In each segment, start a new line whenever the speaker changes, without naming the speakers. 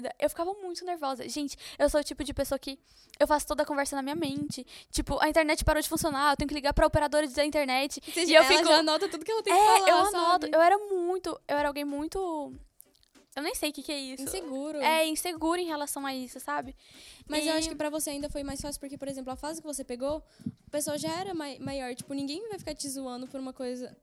tímida. Eu ficava muito nervosa. Gente, eu sou o tipo de pessoa que eu faço toda a conversa na minha mente. Tipo, a internet parou de funcionar, eu tenho que ligar pra operadora da internet.
Você
e eu
ela
fico.
já anota tudo que ela tem que
é,
falar,
eu anoto.
sabe?
Eu era muito. Eu era alguém muito. Eu nem sei o que, que é isso.
Inseguro.
É, insegura em relação a isso, sabe?
Mas
E-
eu acho que pra você ainda foi mais fácil, porque, por exemplo, a fase que você pegou, a pessoa já era mai- maior. Tipo, ninguém vai ficar te zoando por uma coisa.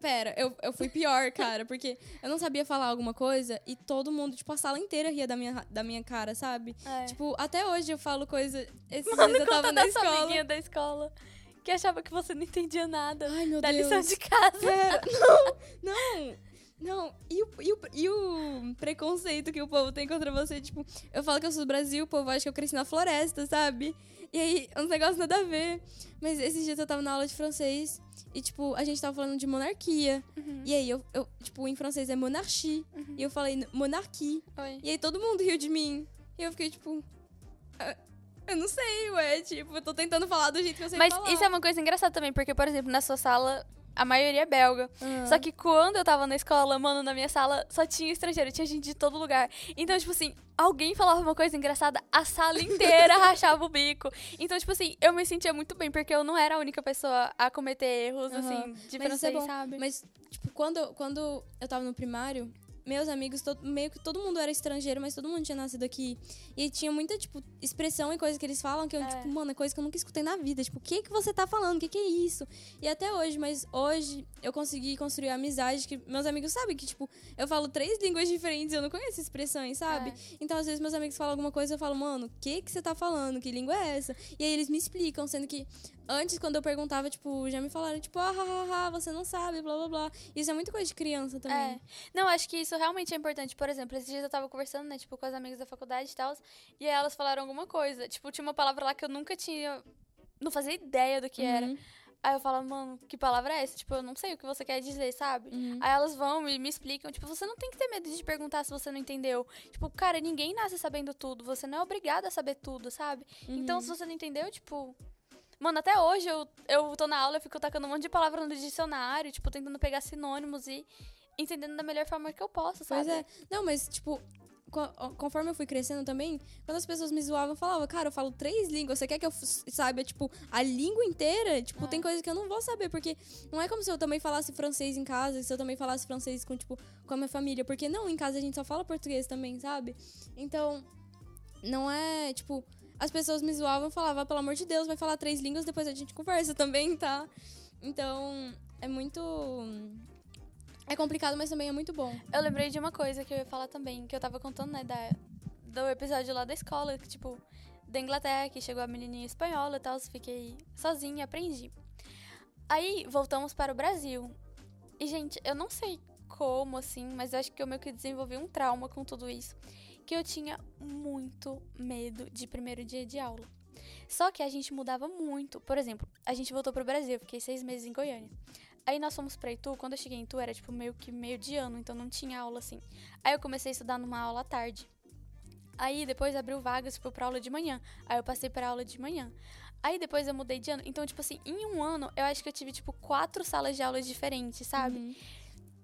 Pera, eu, eu fui pior, cara, porque eu não sabia falar alguma coisa e todo mundo, tipo, a sala inteira ria da minha, da minha cara, sabe?
É.
Tipo, até hoje eu falo coisa. Esses
Mano,
dias eu tava na escola.
amiguinha da escola que achava que você não entendia nada
Ai, meu
da
Deus.
lição de casa.
Pera, não, não, não. E o, e, o, e o preconceito que o povo tem contra você? Tipo, eu falo que eu sou do Brasil, o povo acha que eu cresci na floresta, sabe? E aí, uns negócios nada a ver. Mas esses dias eu tava na aula de francês e, tipo, a gente tava falando de monarquia.
Uhum.
E aí, eu, eu, tipo, em francês é monarchie. E eu falei monarquie.
Oi.
E aí todo mundo riu de mim. E eu fiquei, tipo... "Ah, Eu não sei, ué. Tipo, eu tô tentando falar do jeito que eu sei
Mas
falar.
isso é uma coisa engraçada também, porque, por exemplo, na sua sala, a maioria é belga.
Ah.
Só que quando eu tava na escola, mano, na minha sala só tinha estrangeiro, tinha gente de todo lugar. Então, tipo assim, alguém falava uma coisa engraçada, a sala inteira rachava o bico. Então, tipo assim, eu me sentia muito bem, porque eu não era a única pessoa a cometer erros,
Aham.
assim, de
Mas é
francês,
bom.
sabe?
Mas, tipo, quando, quando eu tava no primário, meus amigos, todo- meio que todo mundo era estrangeiro, mas todo mundo tinha nascido aqui. E tinha muita, tipo, expressão e coisa que eles falam que eu,
É.
tipo, mano, é coisa que eu nunca escutei na vida. Tipo, o que que você tá falando? O que que é isso? E até hoje, mas hoje eu consegui construir amizade que meus amigos sabem que, tipo, eu falo três línguas diferentes, eu não conheço expressões, sabe?
É.
Então, às vezes, meus amigos falam alguma coisa, eu falo, mano, o que que você tá falando? Que língua é essa? E aí eles me explicam, sendo que antes, quando eu perguntava, tipo, já me falaram, tipo, ah, ha, ha, você não sabe, blá, blá, blá. Isso é muito coisa de criança também.
É. Não, acho que isso realmente é importante. Por exemplo, esses dias eu tava conversando, né, tipo, com as amigas da faculdade e tal, e aí elas falaram alguma coisa. Tipo, tinha uma palavra lá que eu nunca tinha. Não fazia ideia do que era.
Uhum.
Aí eu falo, mano, que palavra é essa? Tipo, eu não sei o que você quer dizer, sabe?
Uhum.
Aí elas vão e me explicam, tipo, você não tem que ter medo de perguntar se você não entendeu. Tipo, cara, ninguém nasce sabendo tudo, você não é obrigado a saber tudo, sabe? Então,
Uhum.
se você não entendeu, tipo. Mano, até hoje eu, eu tô na aula, eu fico tacando um monte de palavra no dicionário, tipo, tentando pegar sinônimos e entendendo da melhor forma que eu posso, sabe?
Pois é. Não, mas, tipo, co- conforme eu fui crescendo também, quando as pessoas me zoavam, eu falava, cara, eu falo três línguas, você quer que eu saiba, tipo, a língua inteira? Tipo,
É.
tem coisas que eu não vou saber, porque não é como se eu também falasse francês em casa, se eu também falasse francês com, tipo, com a minha família, porque não, em casa a gente só fala português também, sabe? Então, não é, tipo, as pessoas me zoavam falavam, pelo amor de Deus, vai falar três línguas, depois a gente conversa também, tá? Então, é muito... É complicado, mas também é muito bom.
Eu lembrei de uma coisa que eu ia falar também, que eu tava contando, né, da, do episódio lá da escola, que, tipo, da Inglaterra, que chegou a menininha espanhola e tal, fiquei sozinha, aprendi. Aí, voltamos para o Brasil. E, gente, eu não sei como, assim, mas eu acho que eu meio que desenvolvi um trauma com tudo isso. Que eu tinha muito medo de primeiro dia de aula. Só que a gente mudava muito. Por exemplo, a gente voltou pro Brasil, fiquei seis meses em Goiânia. Aí nós fomos pra Itu, quando eu cheguei em Itu era tipo meio que meio de ano, então não tinha aula assim. Aí eu comecei a estudar numa aula à tarde. Aí depois abriu vagas tipo, pra aula de manhã. Aí eu passei pra aula de manhã. Aí depois eu mudei de ano. Então, tipo assim, em um ano eu acho que eu tive tipo quatro salas de aula diferentes, sabe?
Uhum.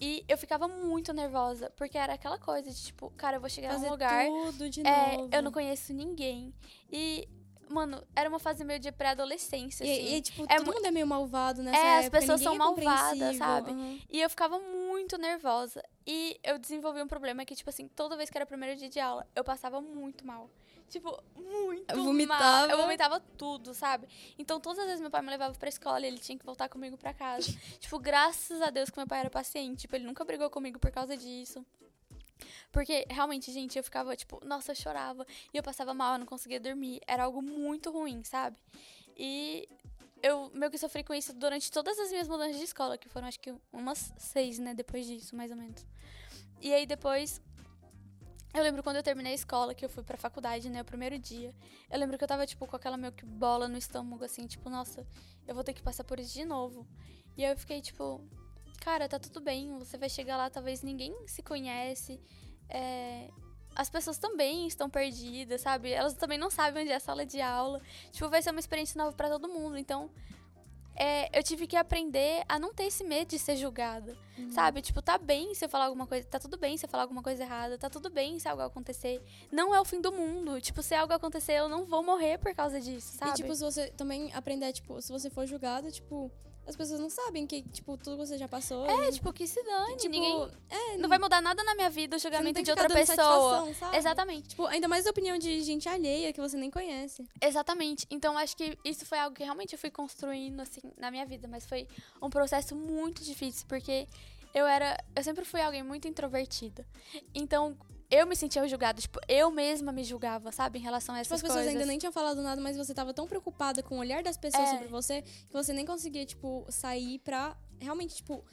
E eu ficava muito nervosa, porque era aquela coisa de tipo, cara, eu vou chegar
Fazer
num lugar.
tudo de
É,
novo.
eu não conheço ninguém. E, mano, era uma fase meio de pré-adolescência,
E,
assim.
e, tipo,
É
todo
mu-
mundo é meio malvado nessa
É, as
época,
pessoas
ninguém
são
é
malvadas, sabe?
aham.
E eu ficava muito nervosa. E eu desenvolvi um problema que, tipo assim, toda vez que era o primeiro dia de aula, eu passava muito mal. Tipo, muito
Eu
mal.
vomitava.
Eu vomitava tudo, sabe? Então, todas as vezes meu pai me levava pra escola e ele tinha que voltar comigo pra casa. tipo, graças a Deus que meu pai era paciente. Tipo, ele nunca brigou comigo por causa disso. Porque, realmente, gente, eu ficava, tipo, nossa, eu chorava. E eu passava mal, eu não conseguia dormir. Era algo muito ruim, sabe? E eu meio que sofri com isso durante todas as minhas mudanças de escola, que foram acho que umas seis, né, depois disso, mais ou menos. E aí depois. Eu lembro quando eu terminei a escola, que eu fui pra faculdade, né, o primeiro dia. Eu lembro que eu tava, tipo, com aquela meio que bola no estômago, assim, tipo, nossa, eu vou ter que passar por isso de novo. E aí eu fiquei, tipo, cara, tá tudo bem, você vai chegar lá, talvez ninguém se conhece. É, as pessoas também estão perdidas, sabe? Elas também não sabem onde é a sala de aula. Tipo, vai ser uma experiência nova pra todo mundo. Então, é, eu tive que aprender a não ter esse medo de ser julgada.
Uhum.
Sabe? Tipo, tá bem se eu falar alguma coisa. Tá tudo bem se eu falar alguma coisa errada. Tá tudo bem se algo acontecer. Não é o fim do mundo. Tipo, se algo acontecer, eu não vou morrer por causa disso, sabe?
E, tipo, se você também aprender, tipo, se você for julgado, tipo, as pessoas não sabem que, tipo, tudo que você já passou.
é,
e,
tipo, que se dane.
tipo,
Ninguém.
é,
Não vai mudar nada na minha vida o julgamento de outra pessoa.
sabe?
Exatamente.
Tipo, ainda mais a opinião de gente alheia que você nem conhece.
Exatamente. Então, acho que isso foi algo que realmente eu fui construindo, assim, na minha vida. Mas foi um processo muito difícil, porque eu era. Eu sempre fui alguém muito introvertida. Então, eu me sentia julgada. Tipo, eu mesma me julgava, sabe? Em relação a
Tipo,
essas
as pessoas
coisas.
ainda nem tinham falado nada, mas você tava tão preocupada com o olhar das pessoas
É.
sobre você que você nem conseguia, tipo, sair pra realmente, tipo,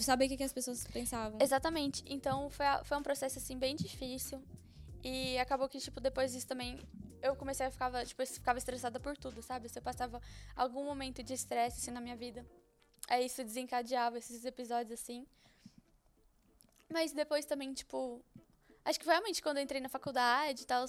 saber o que, que as pessoas pensavam.
Exatamente. Então, foi, foi um processo, assim, bem difícil. E acabou que, tipo, depois disso também, eu comecei a ficar, tipo, eu ficava estressada por tudo, sabe? Se eu passava algum momento de estresse, assim, na minha vida, aí isso desencadeava esses episódios, assim. Mas depois também, tipo, acho que foi realmente quando eu entrei na faculdade e tal,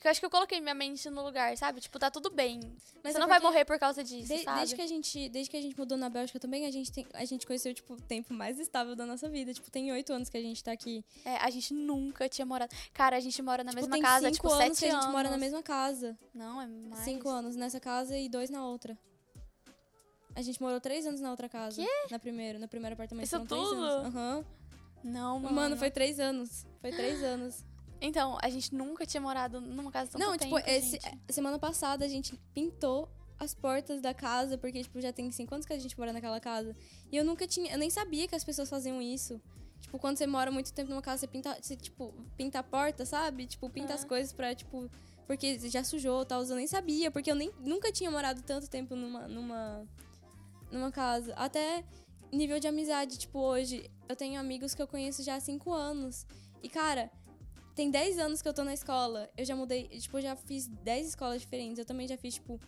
que eu acho que eu coloquei minha mente no lugar, sabe? Tipo, tá tudo bem.
Mas
Você
é
não vai morrer por causa disso,
de-
sabe?
desde que a gente, desde que a gente mudou na Bélgica também, a gente tem, a gente conheceu tipo o tempo mais estável da nossa vida. Tipo, tem oito anos que a gente tá aqui.
É, a gente nunca tinha morado. Cara, a gente mora na
tipo,
mesma
tem
casa,
cinco
tipo,
anos
sete
que a gente
anos.
mora na mesma casa.
Não, é mais.
Cinco anos nessa casa e dois na outra. A gente morou três anos na outra casa. Na primeira, no primeiro apartamento.
Isso tudo?
anos. Aham.
Não, mano.
Mano, foi três anos. Foi três anos.
Então, a gente nunca tinha morado numa casa tão
Não, tipo,
tempo,
esse,
gente.
semana passada a gente pintou as portas da casa, porque, tipo, já tem cinco anos que a gente mora naquela casa. E eu nunca tinha. Eu nem sabia que as pessoas faziam isso. Tipo, quando você mora muito tempo numa casa, você pinta. Você, tipo, pinta a porta, sabe? Tipo, pinta as
Ah.
coisas pra, tipo. Porque já sujou e tal. Eu nem sabia, porque eu nem, nunca tinha morado tanto tempo numa. numa. numa casa. Até nível de amizade, tipo, hoje, eu tenho amigos que eu conheço já há cinco anos. E, cara, tem 10 anos que eu tô na escola. Eu já mudei, tipo, eu já fiz 10 escolas diferentes. Eu também já fiz, tipo,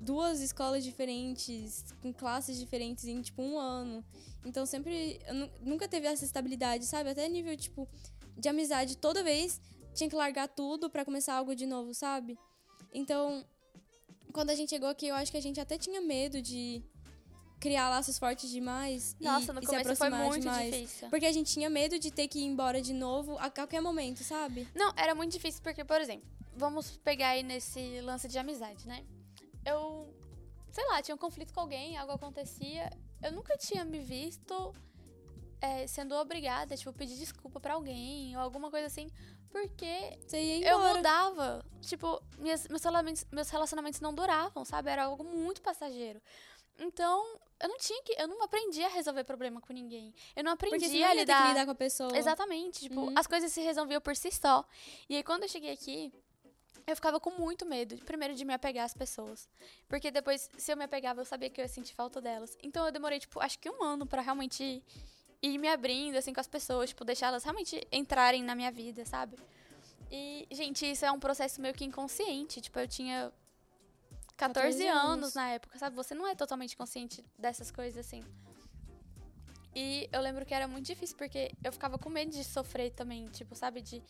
duas escolas diferentes, com classes diferentes em, tipo, um ano. Então, sempre. Nunca teve essa estabilidade, sabe? Até nível, tipo, de amizade. Toda vez tinha que largar tudo pra começar algo de novo, sabe? Então, quando a gente chegou aqui, eu acho que a gente até tinha medo de criar laços fortes demais. e-
Nossa, no
e se
começo foi
aproximar
muito
demais.
difícil.
Porque a gente tinha medo de ter que ir embora de novo a qualquer momento, sabe?
Não, era muito difícil porque, por exemplo, vamos pegar aí nesse lance de amizade, né? Eu, sei lá, tinha um conflito com alguém, algo acontecia. Eu nunca tinha me visto é, sendo obrigada, tipo, pedir desculpa pra alguém ou alguma coisa assim, porque eu mudava. Tipo, minhas- meus, relacionamentos, meus relacionamentos não duravam, sabe? Era algo muito passageiro. Então, eu não tinha que. Eu não aprendi a resolver problema com ninguém. Eu não aprendi
Porque
a lidar.
que lidar com a pessoa.
Exatamente. Tipo,
Uhum.
as coisas se resolviam por si só. E aí, quando eu cheguei aqui, eu ficava com muito medo. Primeiro, de me apegar às pessoas. Porque depois, se eu me apegava, eu sabia que eu ia sentir falta delas. Então, eu demorei, tipo, acho que um ano pra realmente ir me abrindo, assim, com as pessoas. Tipo, deixar elas realmente entrarem na minha vida, sabe? E, gente, isso é um processo meio que inconsciente. Tipo, eu tinha 14,
14
anos.
anos.
na época, sabe? Você não é totalmente consciente dessas coisas, assim. E eu lembro que era muito difícil, porque eu ficava com medo de sofrer também, tipo, sabe? De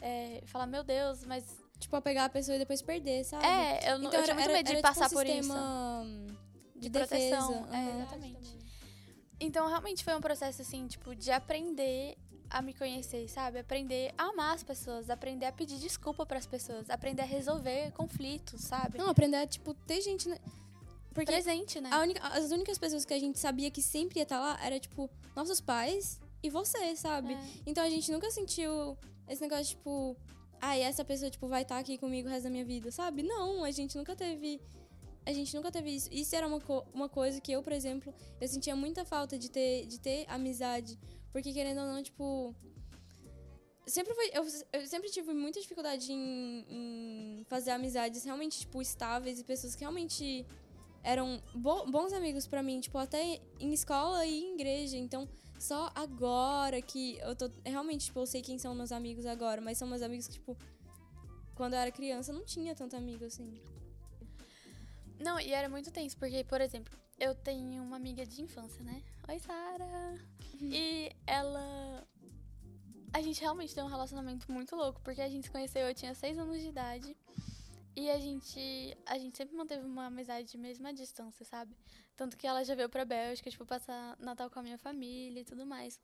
é, falar, meu Deus, mas.
Tipo, apegar a pessoa e depois perder, sabe?
É, eu, não, eu tinha muito medo de
era
passar
tipo um
por isso.
sistema De,
De proteção, é,
aham.
exatamente. Então, realmente foi um processo, assim, tipo, de aprender a me conhecer, sabe? Aprender a amar as pessoas, aprender a pedir desculpa pras pessoas, aprender a resolver conflitos, sabe?
Não, aprender a, tipo, ter gente. né? Porque
Presente, né?
única, as únicas pessoas que a gente sabia que sempre ia estar lá era, tipo, nossos pais e você, sabe?
É.
Então a gente nunca sentiu esse negócio, tipo, ai, essa pessoa, tipo, vai estar aqui comigo o resto da minha vida, sabe? Não, a gente nunca teve. A gente nunca teve isso. Isso era uma, co- uma coisa que eu, por exemplo, eu sentia muita falta de ter, de ter amizade. Porque querendo ou não, tipo. Sempre foi. Eu, eu sempre tive muita dificuldade em, em fazer amizades realmente, tipo, estáveis e pessoas que realmente eram bo- bons amigos pra mim, tipo, até em escola e em igreja. Então, só agora que eu tô. Realmente, tipo, eu sei quem são meus amigos agora, mas são meus amigos que, tipo, quando eu era criança, não tinha tanto amigo assim.
Não, e era muito tenso, porque, por exemplo, eu tenho uma amiga de infância, né? Oi, Sara! E ela. A gente realmente tem um relacionamento muito louco, porque a gente se conheceu, eu tinha seis anos de idade. E a gente, a gente sempre manteve uma amizade mesmo à distância, sabe? Tanto que ela já veio pra Bélgica, tipo, passar Natal com a minha família e tudo mais.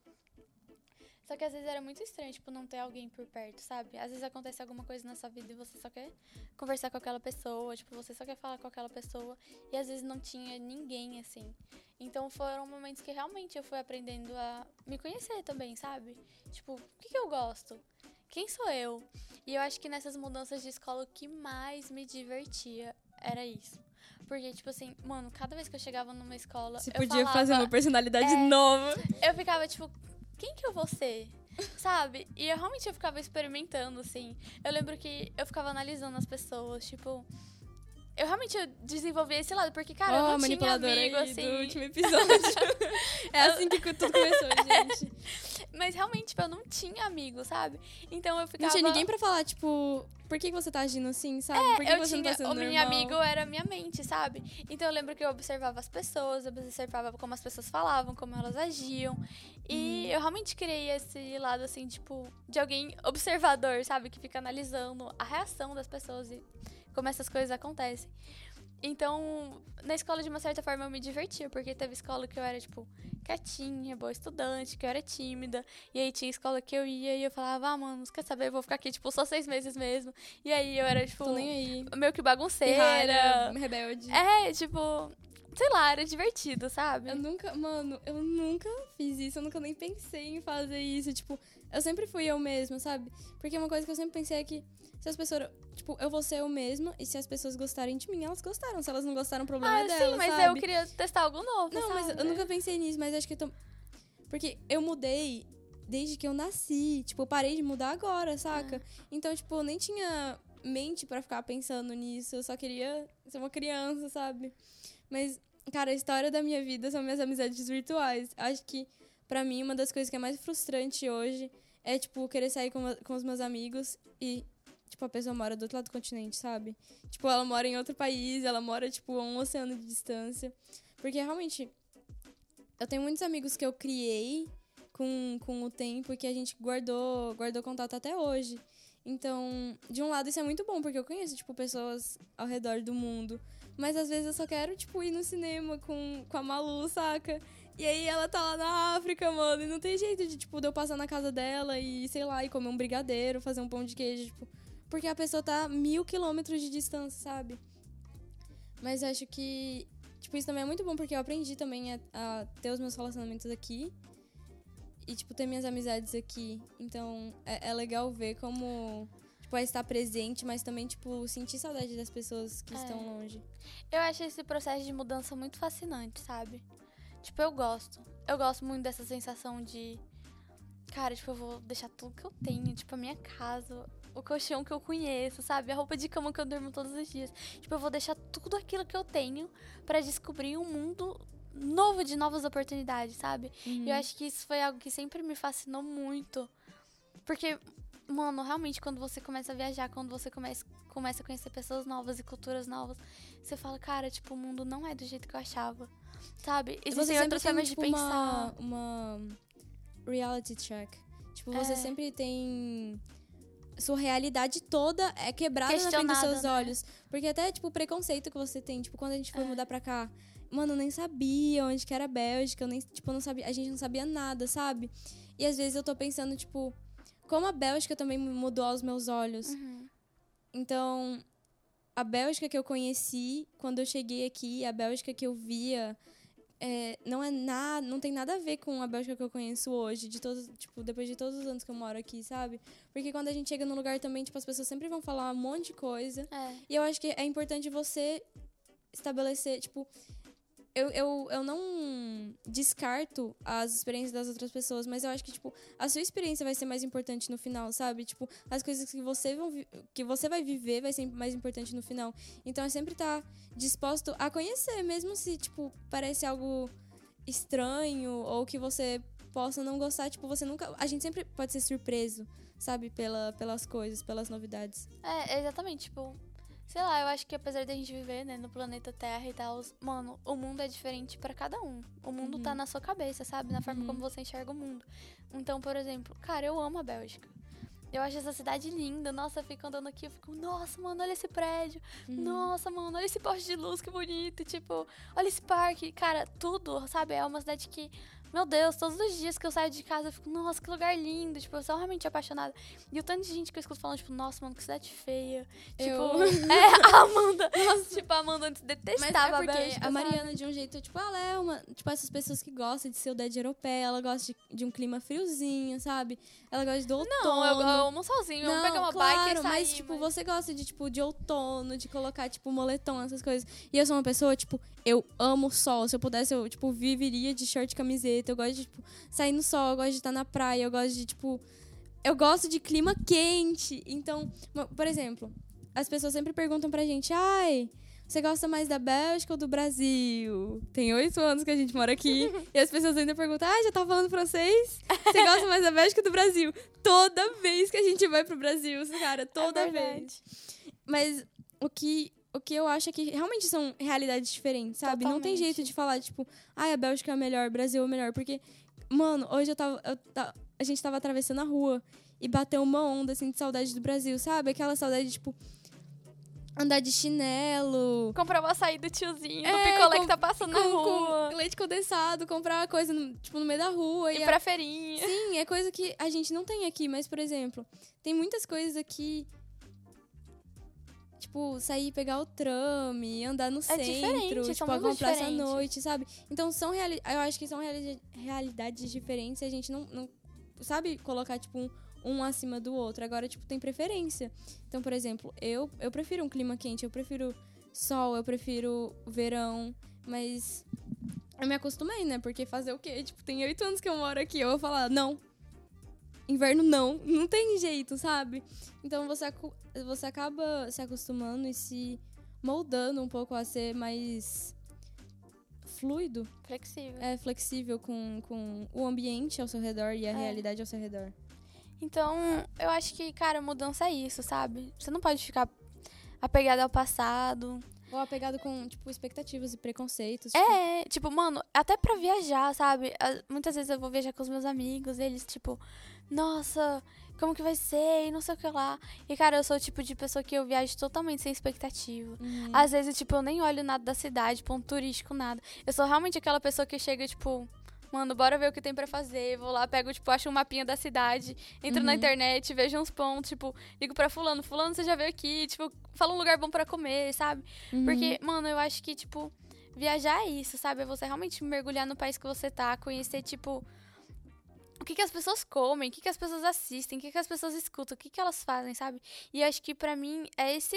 Só que às vezes era muito estranho, tipo, não ter alguém por perto, sabe? Às vezes acontece alguma coisa na sua vida e você só quer conversar com aquela pessoa, tipo, você só quer falar com aquela pessoa. E às vezes não tinha ninguém, assim. Então foram momentos que realmente eu fui aprendendo a me conhecer também, sabe? Tipo, o que, que eu gosto? Quem sou eu? E eu acho que nessas mudanças de escola o que mais me divertia era isso. Porque, tipo assim, mano, cada vez que eu chegava numa escola.
Você
eu
podia
falava,
fazer uma personalidade
é,
nova.
Eu ficava, tipo, quem que eu vou ser? Sabe? E eu realmente eu ficava experimentando, assim. Eu lembro que eu ficava analisando as pessoas, tipo. Eu realmente desenvolvi esse lado, porque, cara, eu
Ó,
não tinha amigo, assim.
do último episódio. é assim que tudo começou, gente.
Mas realmente, tipo, eu não tinha amigo, sabe? Então eu ficava.
Não tinha ninguém pra falar, tipo, por que você tá agindo assim, sabe? por que
eu
você
tinha,
não tá sendo
o meu
normal?
amigo era minha mente, sabe? Então eu lembro que eu observava as pessoas, eu observava como as pessoas falavam, como elas agiam. E eu realmente criei esse lado, assim, tipo, de alguém observador, sabe? Que fica analisando a reação das pessoas e como essas coisas acontecem. Então, na escola, de uma certa forma, eu me divertia, porque teve escola que eu era, tipo, quietinha, boa estudante, que eu era tímida. E aí tinha escola que eu ia e eu falava, ah, mano, quer saber? Eu vou ficar aqui, tipo, só seis meses mesmo. E aí eu era, tipo,
Tô nem aí.
meio que bagunceira.
Pirralha, rebelde.
É, tipo, sei lá, era divertido, sabe?
Eu nunca, mano, eu nunca fiz isso, eu nunca nem pensei em fazer isso. Tipo, eu sempre fui eu mesma, sabe? Porque uma coisa que eu sempre pensei é que se as pessoas. Tipo, eu vou ser eu mesma e se as pessoas gostarem de mim, elas gostaram. Se elas não gostaram, o problema
Ah,
é delas.
sim, mas
sabe?
eu queria testar algo novo.
Não, mas
sabe?
eu nunca pensei nisso, mas acho que eu tô. Porque eu mudei desde que eu nasci. Tipo, eu parei de mudar agora, saca? Então, tipo, eu nem tinha mente pra ficar pensando nisso. Eu só queria ser uma criança, sabe? Mas, cara, a história da minha vida são minhas amizades virtuais. Acho que, pra mim, uma das coisas que é mais frustrante hoje é, tipo, querer sair com, com os meus amigos e. Tipo, a pessoa mora do outro lado do continente, sabe? Tipo, ela mora em outro país, ela mora, tipo, a um oceano de distância. Porque realmente, eu tenho muitos amigos que eu criei com, com o tempo e que a gente guardou, guardou contato até hoje. Então, de um lado isso é muito bom, porque eu conheço, tipo, pessoas ao redor do mundo. Mas às vezes eu só quero, tipo, ir no cinema com, com a Malu, saca? E aí ela tá lá na África, mano, e não tem jeito de, tipo, de eu passar na casa dela e, sei lá, e comer um brigadeiro, fazer um pão de queijo, tipo... Porque a pessoa tá mil quilômetros de distância, sabe? Mas acho que Tipo, isso também é muito bom porque eu aprendi também a, a ter os meus relacionamentos aqui. E, tipo, ter minhas amizades aqui. Então, é, é legal ver como, tipo, é estar presente, mas também, tipo, sentir saudade das pessoas que
É.
estão longe.
Eu acho esse processo de mudança muito fascinante, sabe? Tipo, eu gosto. Eu gosto muito dessa sensação de. Cara, tipo, eu vou deixar tudo que eu tenho, tipo, a minha casa, o colchão que eu conheço, sabe? A roupa de cama que eu durmo todos os dias. Tipo, eu vou deixar tudo aquilo que eu tenho pra descobrir um mundo novo de novas oportunidades, sabe? E eu acho que isso foi algo que sempre me fascinou muito. Porque, mano, realmente, quando você começa a viajar, quando você começa, começa a conhecer pessoas novas e culturas novas, você fala, cara, tipo, o mundo não é do jeito que eu achava. Sabe?
E
Existem outras
tem,
formas
tipo,
de pensar.
Uma, uma reality check. Tipo, você
É.
sempre tem. Sua realidade toda é quebrada na frente dos seus
né?
olhos. Porque até, tipo, o preconceito que você tem. Tipo, quando a gente foi
É.
mudar pra cá. Mano, eu nem sabia onde que era a Bélgica. Eu nem, tipo, não sabia. A gente não sabia nada, sabe? E às vezes eu tô pensando, tipo, como a Bélgica também mudou aos meus olhos.
Uhum.
Então, a Bélgica que eu conheci quando eu cheguei aqui, a Bélgica que eu via, é, não é nada, não tem nada a ver com a Bélgica que eu conheço hoje, de todos, tipo, depois de todos os anos que eu moro aqui, sabe? Porque quando a gente chega num lugar também, tipo, as pessoas sempre vão falar um monte de coisa.
É.
E eu acho que é importante você estabelecer, tipo, eu, eu, eu não descarto as experiências das outras pessoas, mas eu acho que, tipo, a sua experiência vai ser mais importante no final, sabe? Tipo, as coisas que você, vão que você vai viver vai ser mais importante no final. Então é sempre estar disposto a conhecer, mesmo se, tipo, parece algo estranho ou que você possa não gostar, tipo, você nunca. A gente sempre pode ser surpreso, sabe? Pela, pelas coisas, pelas novidades.
É, exatamente, tipo, sei lá, eu acho que apesar da gente viver, né, no planeta Terra e tal, mano, o mundo é diferente pra cada um. O mundo tá na sua cabeça, sabe? Na forma
Uhum.
como você enxerga o mundo. Então, por exemplo, cara, eu amo a Bélgica. eu acho essa cidade linda. Nossa, eu fico andando aqui, eu fico, nossa, mano, olha esse prédio.
Uhum.
Nossa, mano, olha esse poste de luz, que bonito. Tipo, olha esse parque. Cara, tudo, sabe? É uma cidade que meu Deus, todos os dias que eu saio de casa eu fico, nossa, que lugar lindo. Tipo, eu sou realmente apaixonada. E o tanto de gente que eu escuto falando, tipo, nossa, mano, que cidade feia. Tipo,
Eu-
é, a Amanda. tipo, a Amanda antes
Mas
detestava
é porque
a Bélgica.
a
sabe?
Mariana, de um jeito, tipo, ela é uma. Tipo, essas pessoas que gostam de saudade europeia, ela gosta de, de um clima friozinho, sabe? Ela gosta do outono.
Não, eu, eu amo sozinho. eu
Não,
vou pegar uma
claro,
bike e sair.
mas, tipo, você gosta de, tipo, de outono, de colocar, tipo, moletom, essas coisas. E eu sou uma pessoa, tipo, eu amo sol. Se eu pudesse, eu, tipo, viveria de short e camiseta. Eu gosto de, tipo, sair no sol, eu gosto de estar na praia, eu gosto de, tipo... Eu gosto de clima quente. Então, por exemplo, as pessoas sempre perguntam pra gente, ai... Você gosta mais da Bélgica ou do Brasil? Tem oito anos que a gente mora aqui. e as pessoas ainda perguntam: Ah, já tá falando francês? Você gosta mais da Bélgica ou do Brasil? Toda vez que a gente vai pro Brasil, cara, toda
É
vez. Mas o que, o que eu acho é que realmente são realidades diferentes, sabe? Não tem
Totalmente.
jeito de falar, tipo, ai, a Bélgica é melhor, o Brasil é melhor. Porque, mano, hoje eu tava. eu a gente tava atravessando a rua e bateu uma onda, assim, de saudade do Brasil, sabe? Aquela saudade, tipo. Andar de chinelo,
Comprar uma açaí do tiozinho, do
É,
picolé
com-
que tá passando na
com,
rua.
com leite condensado, comprar coisa, no, tipo, no meio da rua.
Ir
e a-
pra feirinha.
Sim, é coisa que a gente não tem aqui, mas, por exemplo, tem muitas coisas aqui. Tipo, sair pegar o trame, andar no centro,
diferente, são
tipo,
mundos
comprar essa
diferentes.
noite, sabe? Então são reali eu acho que são reali realidades diferentes e a gente não, não sabe colocar, tipo, um, um acima do outro. Agora, tipo, tem preferência. Então, por exemplo, eu, eu prefiro um clima quente, eu prefiro sol, eu prefiro verão, mas eu me acostumei, né? Porque fazer o quê? Tipo, tem oito anos que eu moro aqui, eu vou falar, não. Inverno não, não tem jeito, sabe? Então você, você acaba se acostumando e se moldando um pouco a ser mais fluido,
Flexível.
é flexível com, com o ambiente ao seu redor e a
É.
realidade ao seu redor.
Então, eu acho que, cara, mudança é isso, sabe? Você não pode ficar apegado ao passado.
Ou apegado com, tipo, expectativas e preconceitos. tipo,
É, tipo, mano, até pra viajar, sabe? Ah, Muitas vezes eu vou viajar com os meus amigos, eles, tipo, nossa, como que vai ser? E não sei o que lá. E, cara, eu sou o tipo de pessoa que eu viajo totalmente sem expectativa.
uhum.
Às vezes, tipo, eu nem olho nada da cidade, ponto turístico, nada. Eu sou realmente aquela pessoa que chega, tipo, mano, bora ver o que tem pra fazer. Vou lá, pego, tipo, acho um mapinha da cidade, entro na
Uhum.
internet, vejo uns pontos, tipo, ligo pra fulano, fulano, você já veio aqui, tipo, fala um lugar bom pra comer, sabe?
Uhum.
Porque, mano, eu acho que, tipo, viajar é isso, sabe? É você realmente mergulhar no país que você tá, conhecer, tipo, que, que as pessoas comem, o que, que as pessoas assistem, o que, que as pessoas escutam, o que, que elas fazem, sabe? E eu acho que pra mim é esse.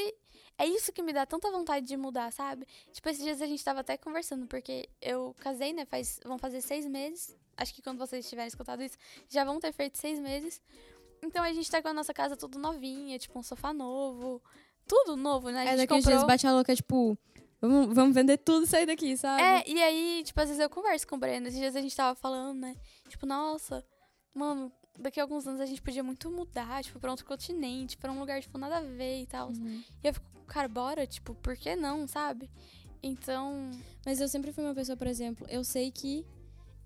É isso que me dá tanta vontade de mudar, sabe? Tipo, esses dias a gente tava até conversando, porque eu casei, né? Faz, vão fazer seis meses. Acho que quando vocês tiverem escutado isso, já vão ter feito seis meses. Então a gente tá com a nossa casa tudo novinha, tipo, um sofá novo. Tudo novo, né? A
É
gente
daqueles
comprou...
dias bate a louca, tipo, vamos, vamos vender tudo e sair daqui, sabe?
É, e aí, tipo, às vezes eu converso com o Breno. Esses dias a gente tava falando, né? Tipo, nossa, mano, daqui a alguns anos a gente podia muito mudar, tipo, pra outro continente, pra um lugar, tipo, nada a ver e tal.
Uhum.
E eu fico, cara, bora, tipo, por que não, sabe? Então,
Mas eu sempre fui uma pessoa, por exemplo, eu sei que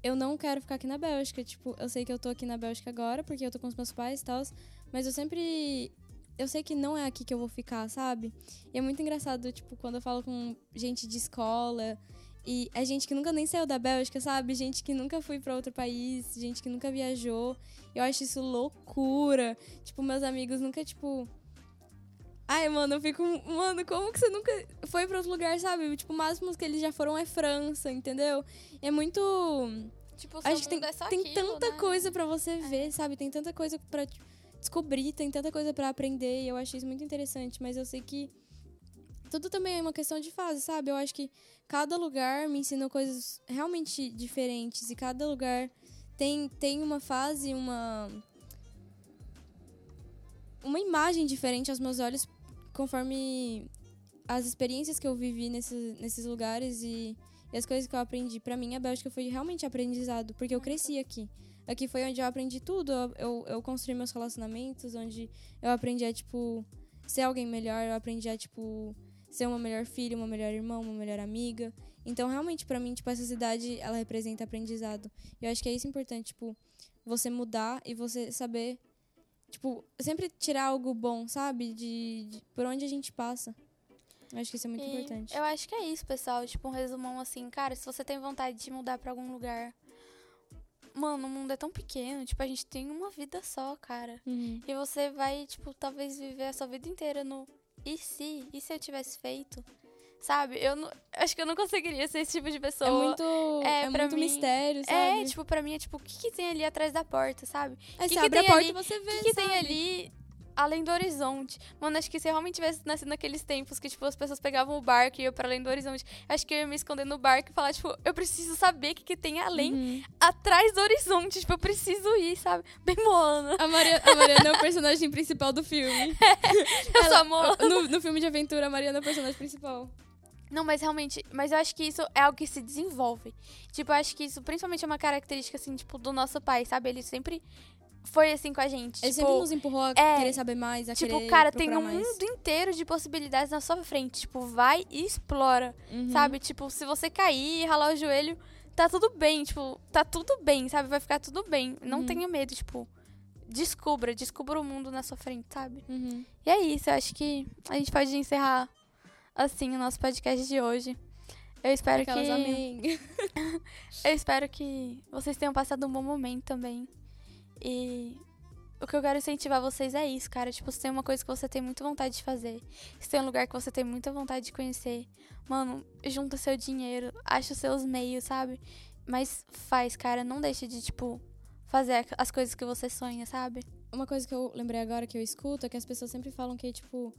eu não quero ficar aqui na Bélgica. Tipo, eu sei que eu tô aqui na Bélgica agora, porque eu tô com os meus pais e tal. Mas eu sempre. Eu sei que não é aqui que eu vou ficar, sabe? E é muito engraçado, tipo, quando eu falo com gente de escola. E é gente que nunca nem saiu da Bélgica, sabe? Gente que nunca foi pra outro país, gente que nunca viajou. Eu acho isso loucura. Tipo, meus amigos nunca, tipo. Ai, mano, eu fico. Mano, como que você nunca foi pra outro lugar, sabe? Tipo, o máximo que eles já foram é França, entendeu? É muito.
tipo, o
Acho que tem,
é
tem
aquilo,
tanta
né?
coisa pra você ver, sabe? Tem tanta coisa pra tipo, descobrir, tem tanta coisa pra aprender. E eu acho isso muito interessante. Mas eu sei que tudo também é uma questão de fase, sabe? Eu acho que cada lugar me ensinou coisas realmente diferentes. E cada lugar tem, tem uma fase, uma. Uma imagem diferente aos meus olhos conforme as experiências que eu vivi nesses, nesses lugares e, e as coisas que eu aprendi. Pra mim, a Bélgica foi realmente aprendizado, porque eu cresci aqui. Aqui foi onde eu aprendi tudo. Eu, eu, eu construí meus relacionamentos, onde eu aprendi a, tipo, ser alguém melhor. Eu aprendi a, tipo, ser uma melhor filha, uma melhor irmã, uma melhor amiga. Então, realmente, pra mim, tipo, essa cidade, ela representa aprendizado. E eu acho que é isso importante, tipo, você mudar e você saber tipo, sempre tirar algo bom, sabe? De, de por onde a gente passa. Eu acho que isso é muito
E
importante.
Eu acho que é isso, pessoal. Tipo, um resumão assim, cara, se você tem vontade de mudar pra algum lugar. Mano, o mundo é tão pequeno, tipo, a gente tem uma vida só, cara.
Uhum.
E você vai, tipo, talvez viver a sua vida inteira no e se? E se eu tivesse feito? Sabe? Eu não, acho que eu não conseguiria ser esse tipo de pessoa.
É muito,
É,
é, muito
mim-
mistério, sabe?
É, tipo, pra mim é tipo, o que, que tem ali atrás da porta, sabe?
Aí
que
você
que
abre a porta
ali?
e você vê,
O que, que tem ali além do horizonte? Mano, acho que se eu realmente tivesse nascido naqueles tempos que, tipo, as pessoas pegavam o barco e iam pra além do horizonte, acho que eu ia me esconder no barco e falar, tipo, eu preciso saber o que, que tem além,
Uhum.
atrás do horizonte. Tipo, eu preciso ir, sabe? Bem Moana.
A, Maria, a Mariana é o personagem principal do filme.
Eu sou a Moana.
No, no filme de aventura, a Mariana é o personagem principal.
Não, mas realmente, mas eu acho que isso é algo que se desenvolve. Tipo, eu acho que isso principalmente é uma característica, assim, tipo, do nosso pai, sabe? Ele sempre foi assim com a gente.
Ele
tipo,
sempre nos empurrou a
é,
querer saber mais, a
Tipo, cara, tem um
mais.
mundo inteiro de possibilidades na sua frente. Tipo, vai e explora,
Uhum.
sabe? Tipo, se você cair e ralar o joelho, tá tudo bem. Tipo, tá tudo bem, sabe? Vai ficar tudo bem. Não
Uhum.
tenha medo, tipo, descubra, descubra o mundo na sua frente, sabe?
Uhum.
E é isso, eu acho que a gente pode encerrar assim o nosso podcast de hoje. Eu espero
Aquelas
que eu espero que vocês tenham passado um bom momento também. E o que eu quero incentivar vocês é isso, cara. Tipo, se tem uma coisa que você tem muita vontade de fazer, se tem um lugar que você tem muita vontade de conhecer, mano, junta seu dinheiro, acha os seus meios, sabe? Mas faz, cara. Não deixe de, tipo, fazer as coisas que você sonha, sabe?
Uma coisa que eu lembrei agora que eu escuto é que as pessoas sempre falam que, tipo.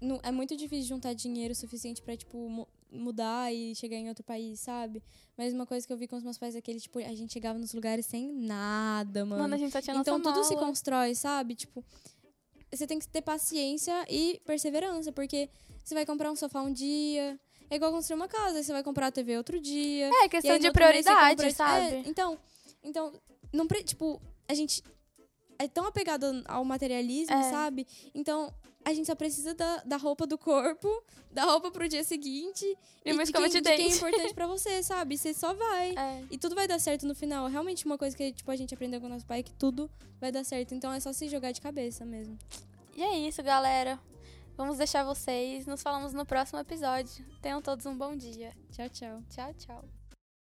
não- é muito difícil juntar dinheiro suficiente pra, tipo, mudar e chegar em outro país, sabe? Mas uma coisa que eu vi com os meus pais é que, eles, tipo, a gente chegava nos lugares sem nada, mano.
Mano, a gente só tinha
Então tudo se
mala.
constrói, sabe? Tipo, você tem que ter paciência e perseverança, porque você vai comprar um sofá um dia. É igual construir uma casa, você vai comprar a TV outro dia.
É, questão de prioridade,
compra-
sabe?
É, então, então, não, tipo, a gente é tão apegado ao materialismo,
É.
sabe? Então, a gente só precisa da, da roupa do corpo, da roupa pro dia seguinte
E uma
de
escova
quem,
de
de quem é importante pra você, sabe? Você só vai.
É.
E tudo vai dar certo no final. Realmente uma coisa que tipo, a gente aprendeu com o nosso pai é que tudo vai dar certo. Então é só se jogar de cabeça mesmo.
E é isso, galera. Vamos deixar vocês. Nos falamos no próximo episódio. Tenham todos um bom dia.
Tchau, tchau.
Tchau, tchau.